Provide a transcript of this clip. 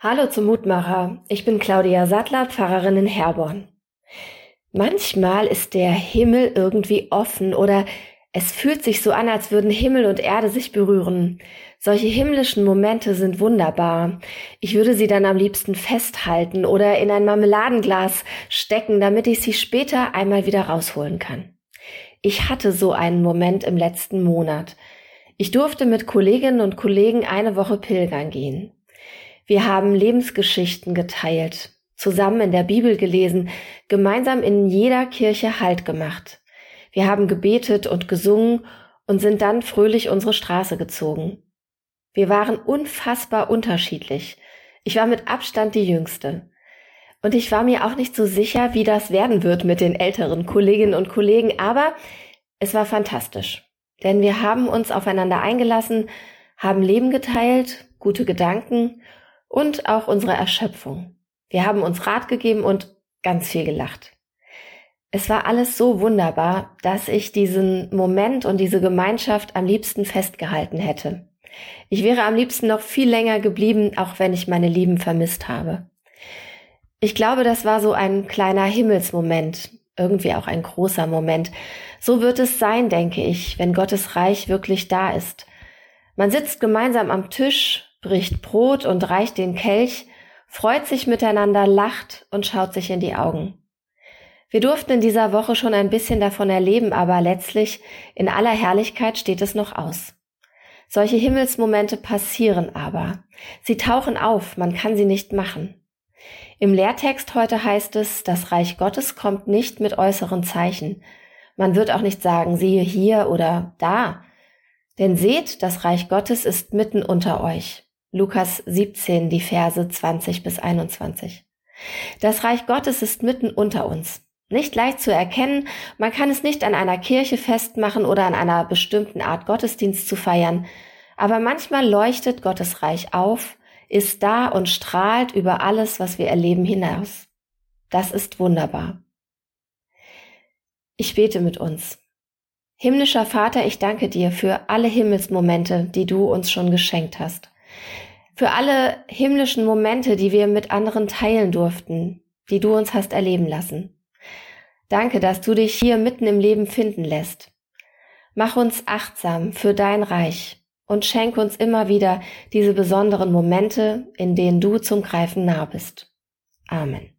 Hallo zum Mutmacher. Ich bin Claudia Sattler, Pfarrerin in Herborn. Manchmal ist der Himmel irgendwie offen oder es fühlt sich so an, als würden Himmel und Erde sich berühren. Solche himmlischen Momente sind wunderbar. Ich würde sie dann am liebsten festhalten oder in ein Marmeladenglas stecken, damit ich sie später einmal wieder rausholen kann. Ich hatte so einen Moment im letzten Monat. Ich durfte mit Kolleginnen und Kollegen eine Woche pilgern gehen. Wir haben Lebensgeschichten geteilt, zusammen in der Bibel gelesen, gemeinsam in jeder Kirche Halt gemacht. Wir haben gebetet und gesungen und sind dann fröhlich unsere Straße gezogen. Wir waren unfassbar unterschiedlich. Ich war mit Abstand die Jüngste. Und ich war mir auch nicht so sicher, wie das werden wird mit den älteren Kolleginnen und Kollegen, aber es war fantastisch. Denn wir haben uns aufeinander eingelassen, haben Leben geteilt, gute Gedanken und auch unsere Erschöpfung. Wir haben uns Rat gegeben und ganz viel gelacht. Es war alles so wunderbar, dass ich diesen Moment und diese Gemeinschaft am liebsten festgehalten hätte. Ich wäre am liebsten noch viel länger geblieben, auch wenn ich meine Lieben vermisst habe. Ich glaube, das war so ein kleiner Himmelsmoment, irgendwie auch ein großer Moment. So wird es sein, denke ich, wenn Gottes Reich wirklich da ist. Man sitzt gemeinsam am Tisch bricht Brot und reicht den Kelch, freut sich miteinander, lacht und schaut sich in die Augen. Wir durften in dieser Woche schon ein bisschen davon erleben, aber letztlich in aller Herrlichkeit steht es noch aus. Solche Himmelsmomente passieren aber. Sie tauchen auf, man kann sie nicht machen. Im Lehrtext heute heißt es, das Reich Gottes kommt nicht mit äußeren Zeichen. Man wird auch nicht sagen, siehe hier oder da. Denn seht, das Reich Gottes ist mitten unter euch. Lukas 17, die Verse 20 bis 21. Das Reich Gottes ist mitten unter uns. Nicht leicht zu erkennen, man kann es nicht an einer Kirche festmachen oder an einer bestimmten Art Gottesdienst zu feiern, aber manchmal leuchtet Gottes Reich auf, ist da und strahlt über alles, was wir erleben, hinaus. Das ist wunderbar. Ich bete mit uns. Himmlischer Vater, ich danke dir für alle Himmelsmomente, die du uns schon geschenkt hast für alle himmlischen Momente, die wir mit anderen teilen durften, die du uns hast erleben lassen. Danke, dass du dich hier mitten im Leben finden lässt. Mach uns achtsam für dein Reich und schenk uns immer wieder diese besonderen Momente, in denen du zum Greifen nah bist. Amen.